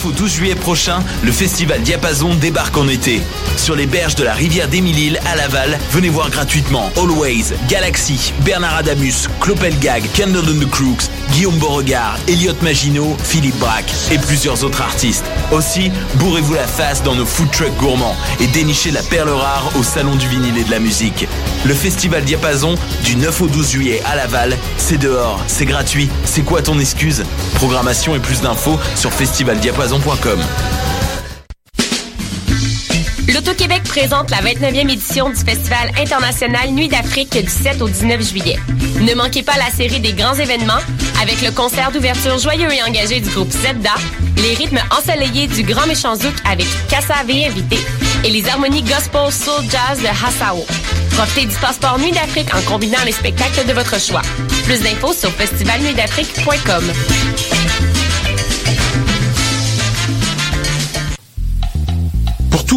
9 au 12 juillet prochain, le festival Diapason débarque en été. Sur les berges de la rivière d'Émile à Laval, venez voir gratuitement Always, Galaxy, Bernard Adamus, Clopelgag, Candle and the Crooks, Guillaume Beauregard, Elliot Maginot, Philippe Braque et plusieurs autres artistes. Aussi, bourrez-vous la face dans nos food trucks gourmands et dénichez la perle rare au Salon du vinyle et de la musique. Le festival Diapason, du 9 au 12 juillet à Laval, c'est dehors, c'est gratuit. C'est quoi ton excuse? Programmation et plus d'infos sur festivaldiapason.com. L'Auto-Québec présente la 29e édition du Festival international Nuit d'Afrique du 7 au 19 juillet. Ne manquez pas la série des grands événements avec le concert d'ouverture joyeux et engagé du groupe Zebda, les rythmes ensoleillés du Grand Méchant Zouk avec Kassav et invité et les harmonies gospel soul jazz de Hassao. Profitez du passeport Nuit d'Afrique en combinant les spectacles de votre choix. Plus d'infos sur festivalnuitdafrique.com.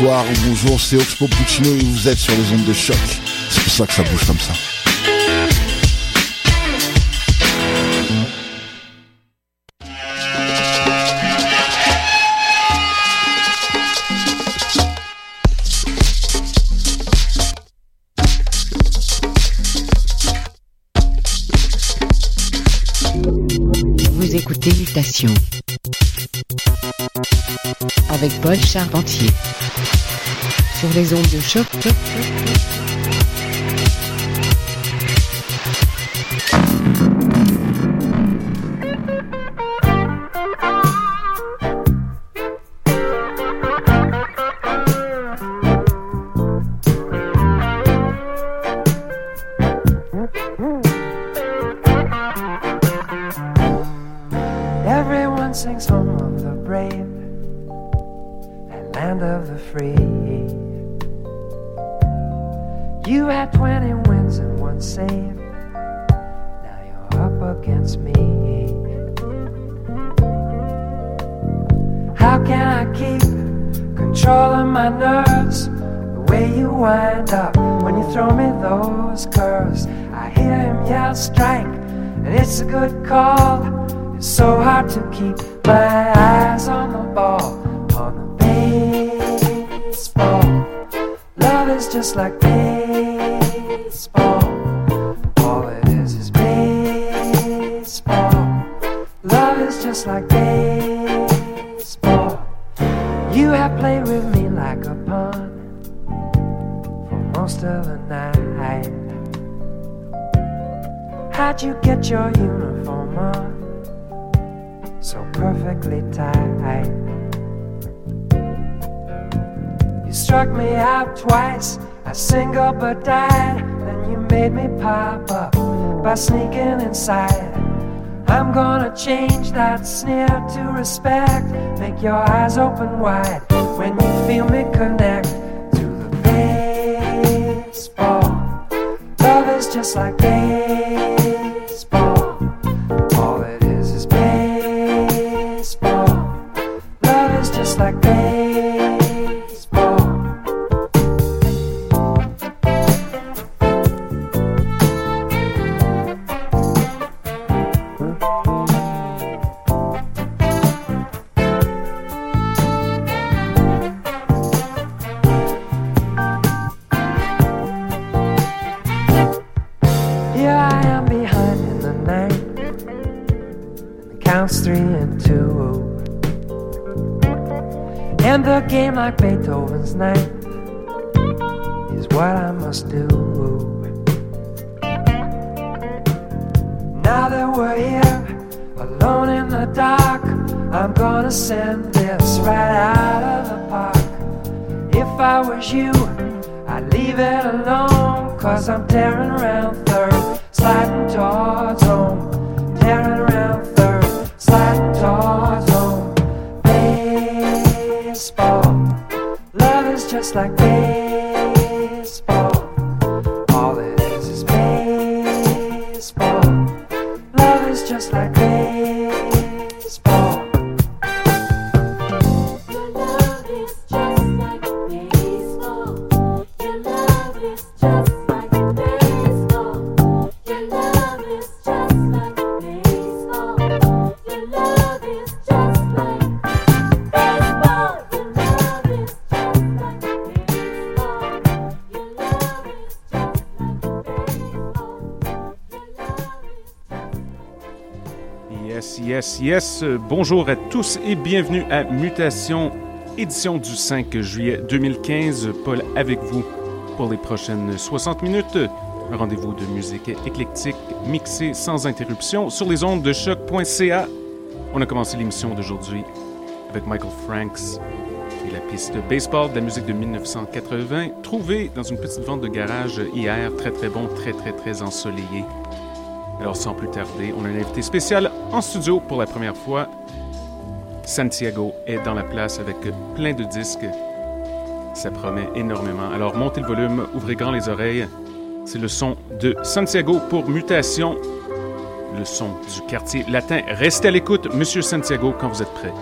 Bonsoir ou bonjour, c'est Oxpo Puccino et vous êtes sur les ondes de choc. C'est pour ça que ça bouge comme ça. Vous écoutez Mutation avec Paul Charpentier sur les ondes de choc. Most of the night. How'd you get your uniform on? so perfectly tight. You struck me out twice, I single but died. Then you made me pop up by sneaking inside. I'm gonna change that sneer to respect. Make your eyes open wide when you feel me connect just like baseball. last night. Just like baseball. Yes, Bonjour à tous et bienvenue à Mutation, édition du 5 juillet 2015. Paul avec vous pour les prochaines 60 minutes. Un rendez-vous de musique éclectique, mixée sans interruption sur les ondes de choc.ca. On a commencé l'émission d'aujourd'hui avec Michael Franks et la piste baseball de la musique de 1980, trouvée dans une petite vente de garage hier. Très, très bon, très, très, très ensoleillé. Alors sans plus tarder, on a un invité spécial en studio pour la première fois. Santiago est dans la place avec plein de disques. Ça promet énormément. Alors montez le volume, ouvrez grand les oreilles. C'est le son de Santiago pour Mutation. Le son du quartier latin. Restez à l'écoute, Monsieur Santiago, quand vous êtes prêt.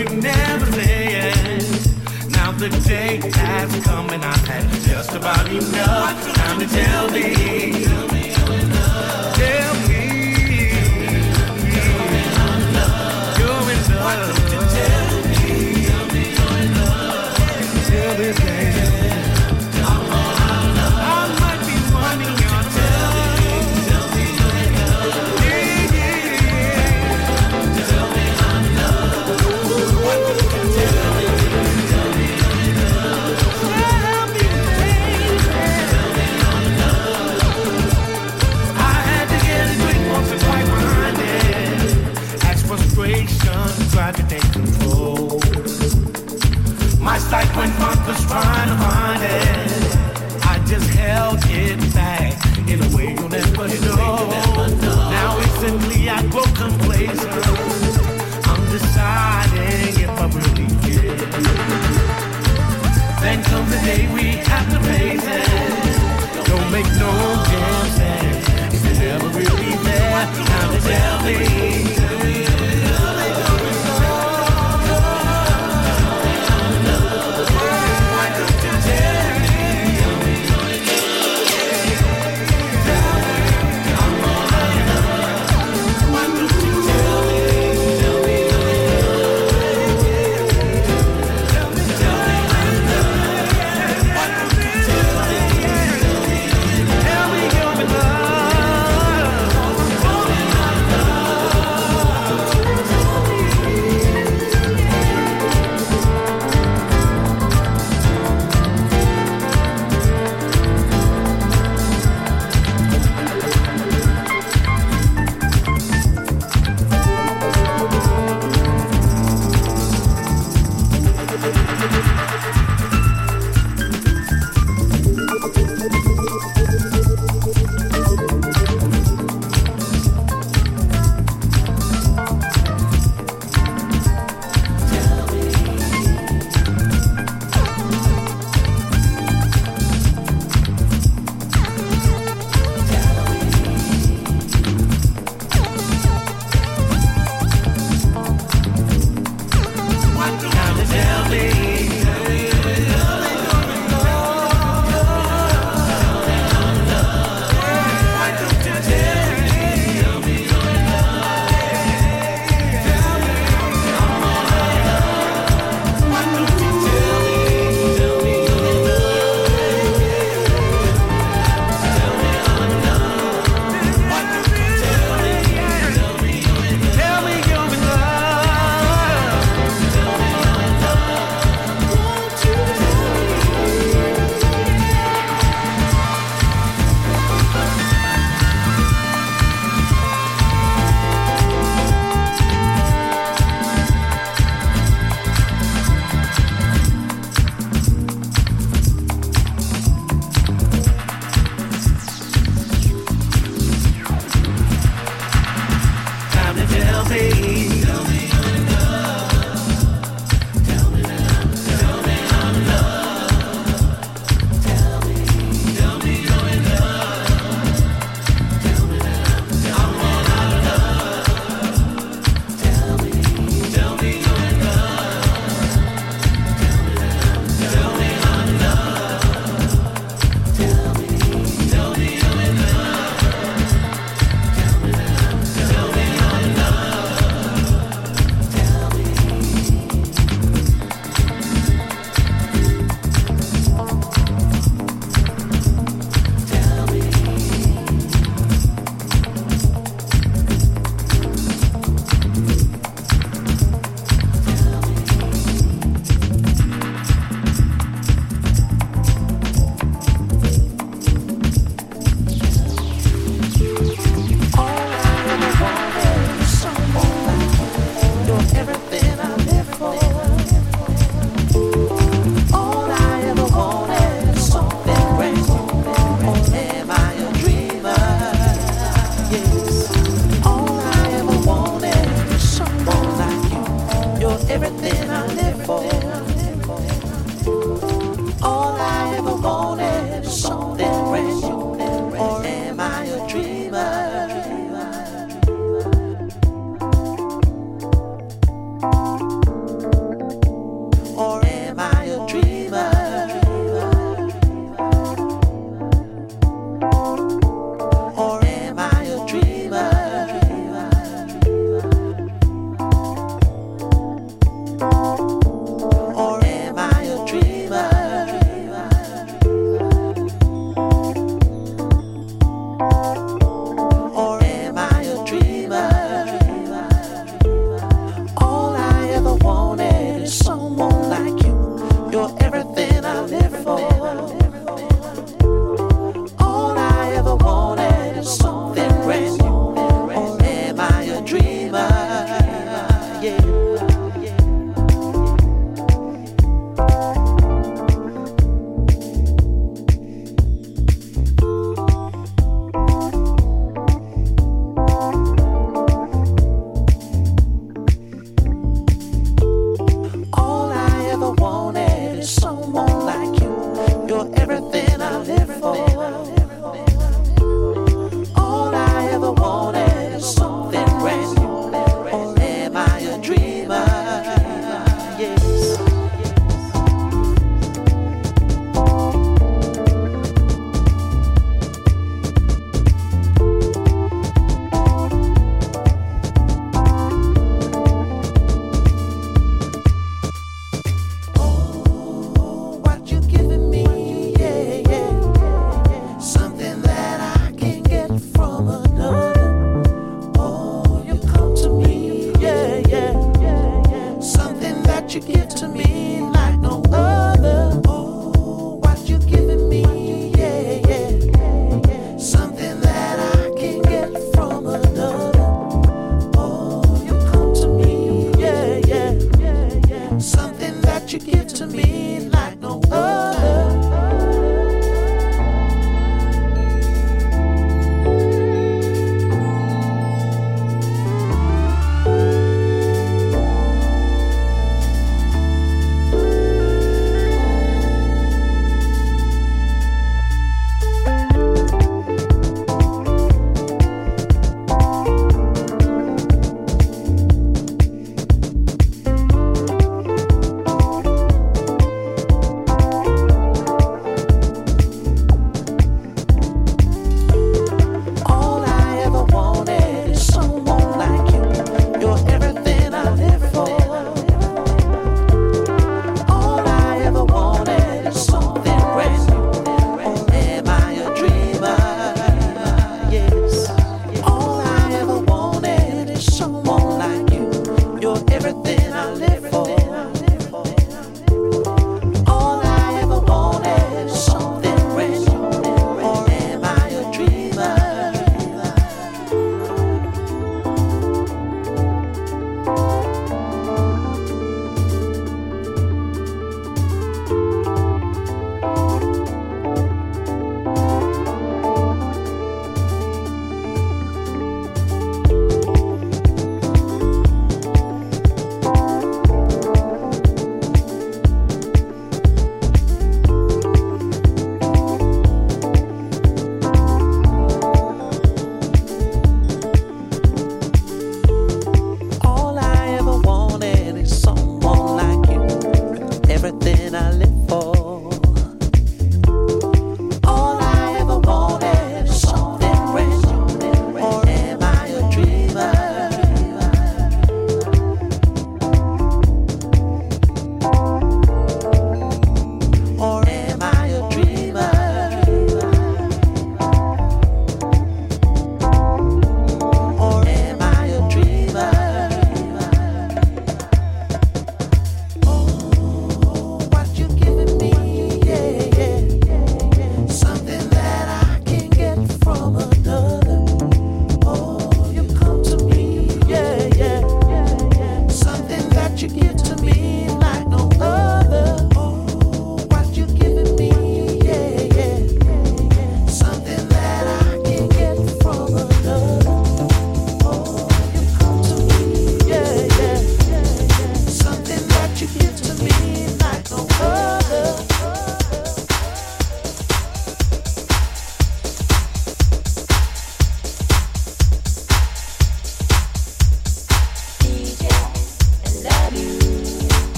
You never say yes? Now the day has come and I've had just about enough time to tell me. Bonkers trying to find it. I just held it back in a way you'll never know. Now recently I grow complacent. I'm deciding if I really care. Then comes the day we have to face it. Don't make no damn sense if you're never really there. Now tell me.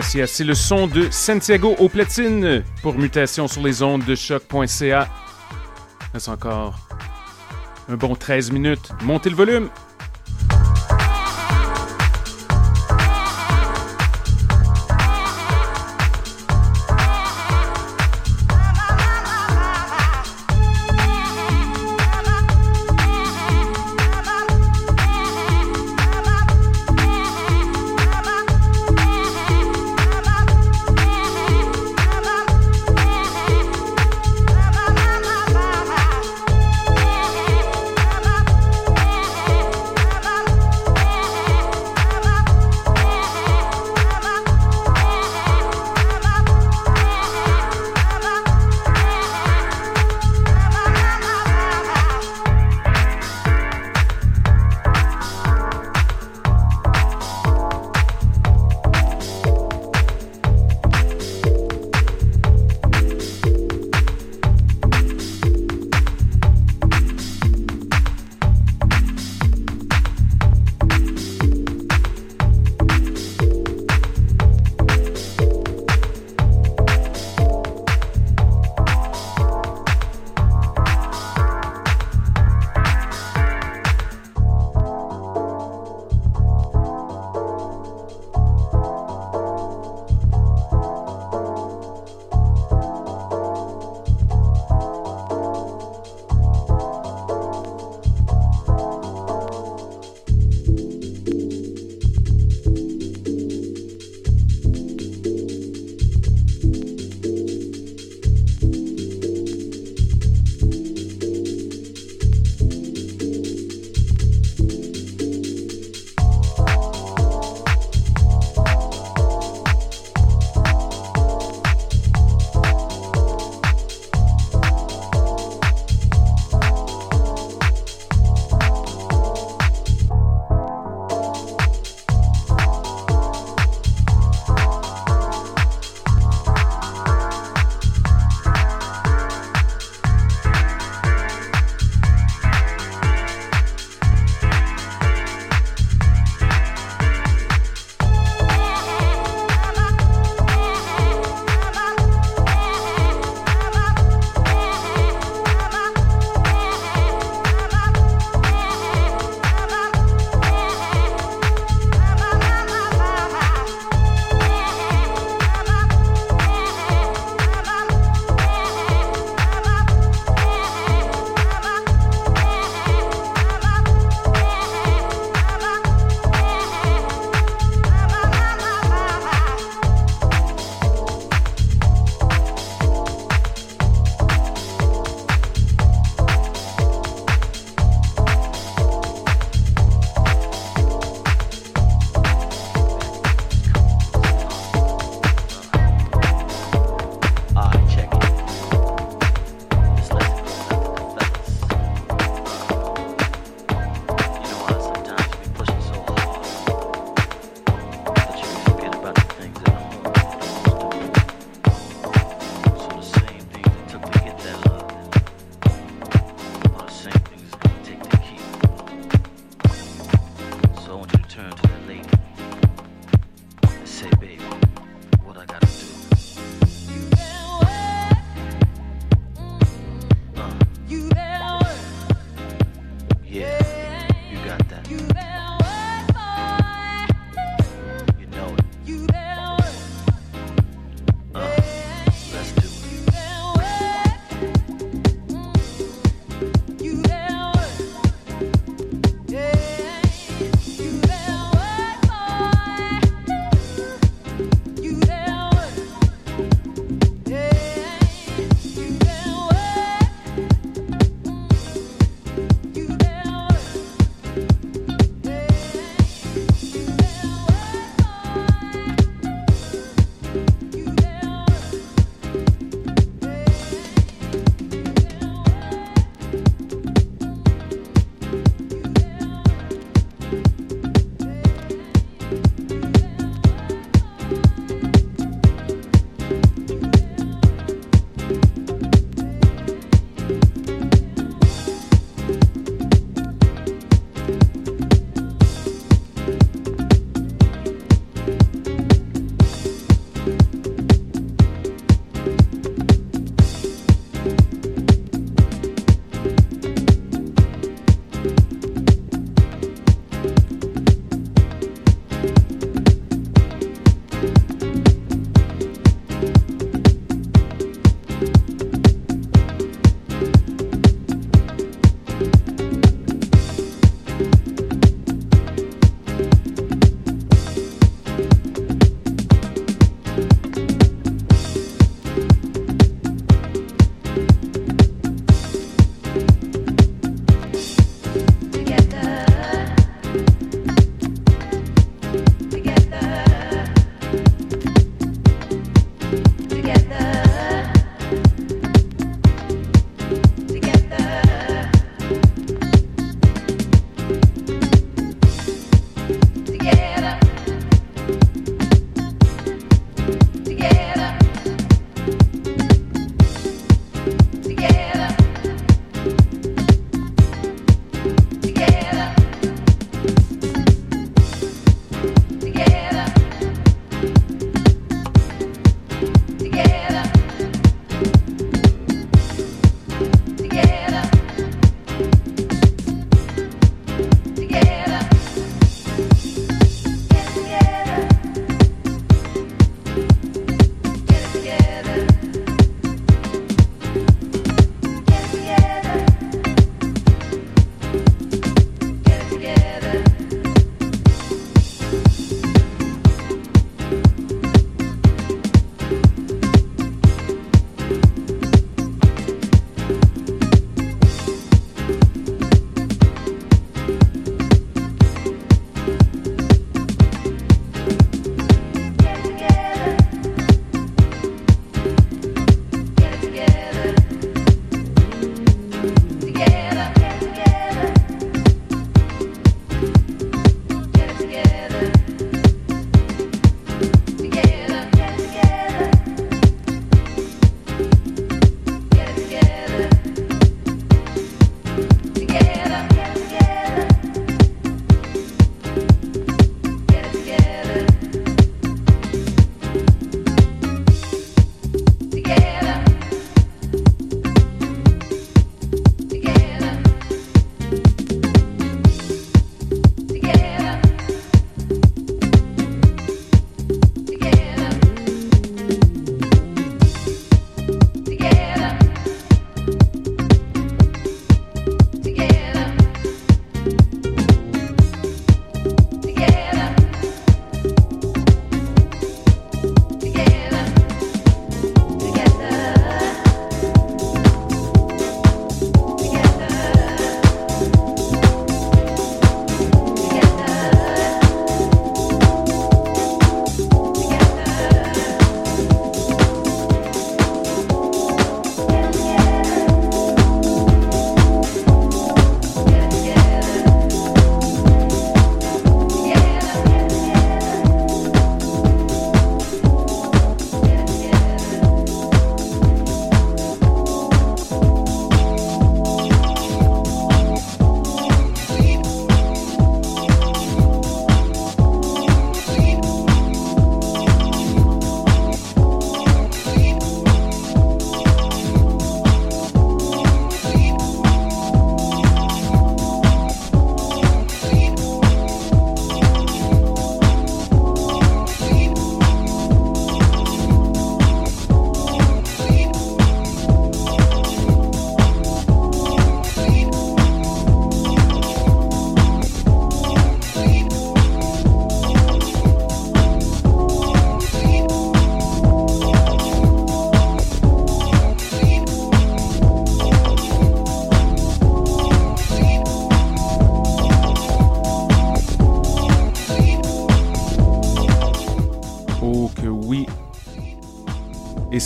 C'est le son de Santiago au platine pour mutation sur les ondes de choc.ca. Reste encore un bon 13 minutes. Montez le volume.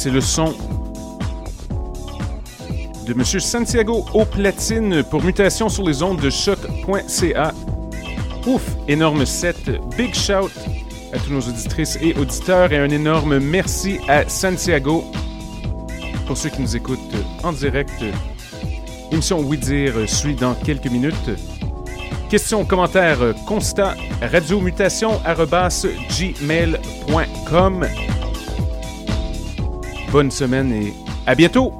C'est le son de Monsieur Santiago au platine pour mutation sur les ondes de choc.ca. Ouf, énorme set. Big shout à tous nos auditrices et auditeurs et un énorme merci à Santiago. Pour ceux qui nous écoutent en direct, émission Oui Dire suit dans quelques minutes. Questions, commentaires, constats, radiomutation gmail.com. Bonne semaine et à bientôt!